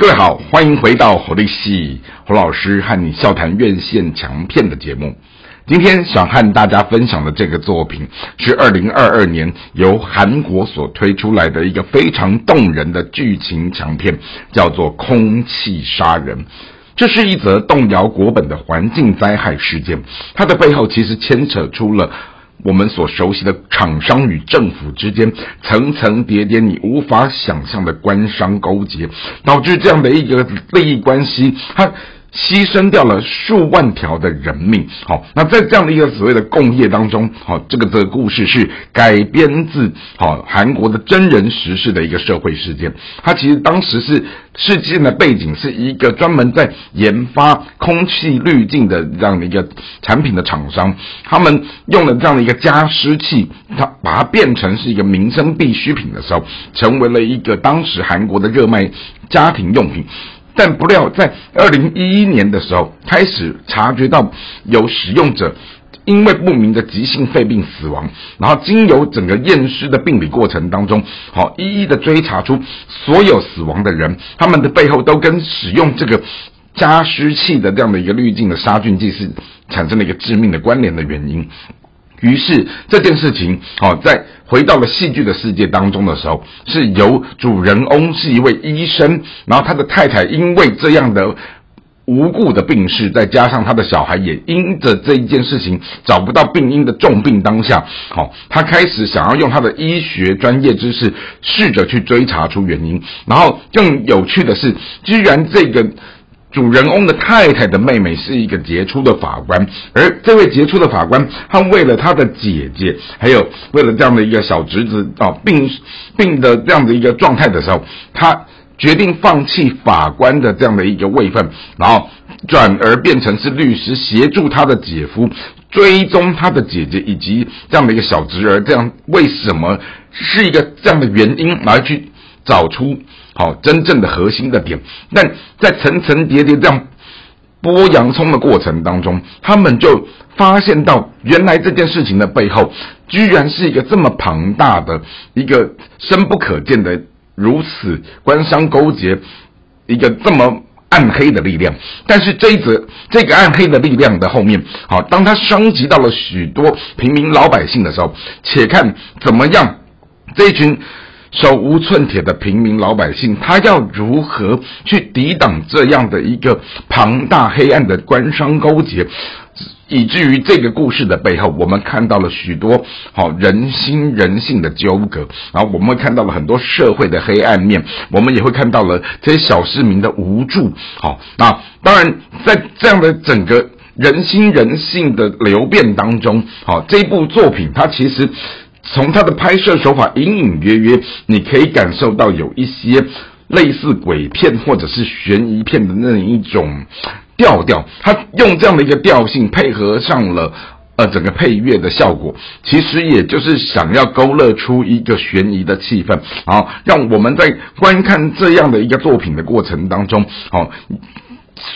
各位好，欢迎回到侯立戏侯老师和你笑谈院线强片的节目。今天想和大家分享的这个作品是二零二二年由韩国所推出来的一个非常动人的剧情强片，叫做《空气杀人》。这是一则动摇国本的环境灾害事件，它的背后其实牵扯出了。我们所熟悉的厂商与政府之间层层叠叠、你无法想象的官商勾结，导致这样的一个利益关系，它。牺牲掉了数万条的人命，好，那在这样的一个所谓的共业当中，好，这个这个故事是改编自好韩国的真人实事的一个社会事件。它其实当时是事件的背景是一个专门在研发空气滤镜的这样的一个产品的厂商，他们用了这样的一个加湿器，它把它变成是一个民生必需品的时候，成为了一个当时韩国的热卖家庭用品。但不料，在二零一一年的时候，开始察觉到有使用者因为不明的急性肺病死亡，然后经由整个验尸的病理过程当中，好一一的追查出所有死亡的人，他们的背后都跟使用这个加湿器的这样的一个滤镜的杀菌剂是产生了一个致命的关联的原因。于是这件事情，好在回到了戏剧的世界当中的时候，是由主人翁是一位医生，然后他的太太因为这样的无故的病逝，再加上他的小孩也因着这一件事情找不到病因的重病当下，好，他开始想要用他的医学专业知识试着去追查出原因，然后更有趣的是，居然这个。主人翁的太太的妹妹是一个杰出的法官，而这位杰出的法官，他为了他的姐姐，还有为了这样的一个小侄子啊病病的这样的一个状态的时候，他决定放弃法官的这样的一个位分，然后转而变成是律师，协助他的姐夫追踪他的姐姐以及这样的一个小侄儿，这样为什么是一个这样的原因来去找出。好，真正的核心的点，但在层层叠叠这样剥洋葱的过程当中，他们就发现到，原来这件事情的背后，居然是一个这么庞大的一个深不可见的如此官商勾结，一个这么暗黑的力量。但是这一则这个暗黑的力量的后面，好，当它升级到了许多平民老百姓的时候，且看怎么样这一群。手无寸铁的平民老百姓，他要如何去抵挡这样的一个庞大黑暗的官商勾结，以至于这个故事的背后，我们看到了许多好人心人性的纠葛，然后我们看到了很多社会的黑暗面，我们也会看到了这些小市民的无助。好，那当然在这样的整个人心人性的流变当中，好，这部作品它其实。从他的拍摄手法隐隐约约，你可以感受到有一些类似鬼片或者是悬疑片的那一种调调。他用这样的一个调性配合上了呃整个配乐的效果，其实也就是想要勾勒出一个悬疑的气氛，然后让我们在观看这样的一个作品的过程当中，哦，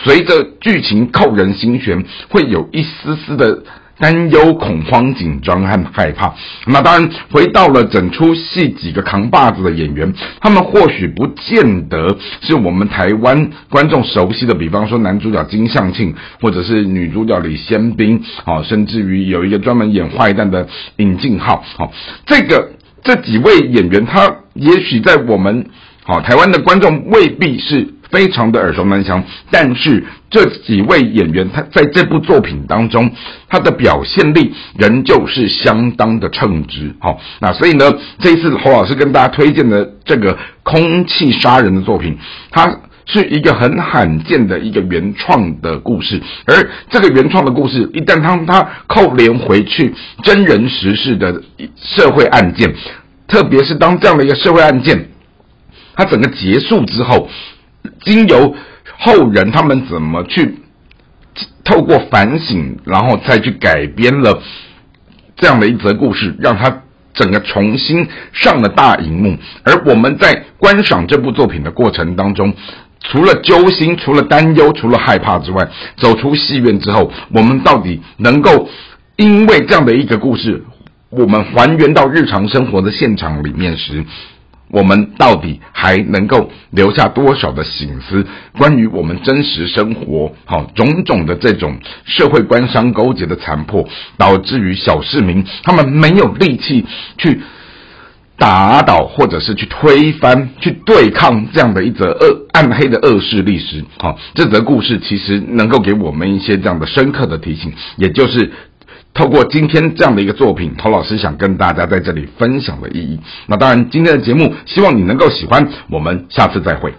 随着剧情扣人心弦，会有一丝丝的。担忧、恐慌、紧张和害怕。那当然，回到了整出戏几个扛把子的演员，他们或许不见得是我们台湾观众熟悉的，比方说男主角金相庆，或者是女主角李仙彬，好，甚至于有一个专门演坏蛋的尹静浩，好，这个这几位演员，他也许在我们好台湾的观众未必是。非常的耳熟能详，但是这几位演员他在这部作品当中，他的表现力仍旧是相当的称职。好，那所以呢，这一次侯老师跟大家推荐的这个《空气杀人》的作品，它是一个很罕见的一个原创的故事，而这个原创的故事一旦当它扣连回去真人实事的社会案件，特别是当这样的一个社会案件，它整个结束之后。经由后人他们怎么去透过反省，然后再去改编了这样的一则故事，让他整个重新上了大荧幕。而我们在观赏这部作品的过程当中，除了揪心、除了担忧、除了害怕之外，走出戏院之后，我们到底能够因为这样的一个故事，我们还原到日常生活的现场里面时。我们到底还能够留下多少的醒思？关于我们真实生活，好种种的这种社会官商勾结的残破，导致于小市民他们没有力气去打倒，或者是去推翻、去对抗这样的一则恶暗黑的恶势力时，好，这则故事其实能够给我们一些这样的深刻的提醒，也就是。透过今天这样的一个作品，陶老师想跟大家在这里分享的意义。那当然，今天的节目希望你能够喜欢。我们下次再会。